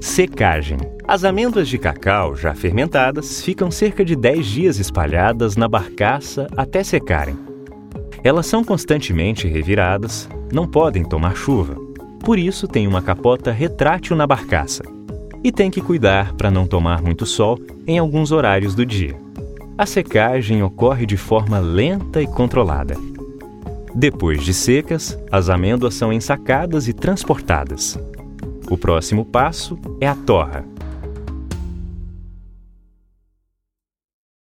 Secagem. As amêndoas de cacau já fermentadas ficam cerca de 10 dias espalhadas na barcaça até secarem. Elas são constantemente reviradas, não podem tomar chuva, por isso tem uma capota retrátil na barcaça. E tem que cuidar para não tomar muito sol em alguns horários do dia. A secagem ocorre de forma lenta e controlada. Depois de secas, as amêndoas são ensacadas e transportadas. O próximo passo é a torra.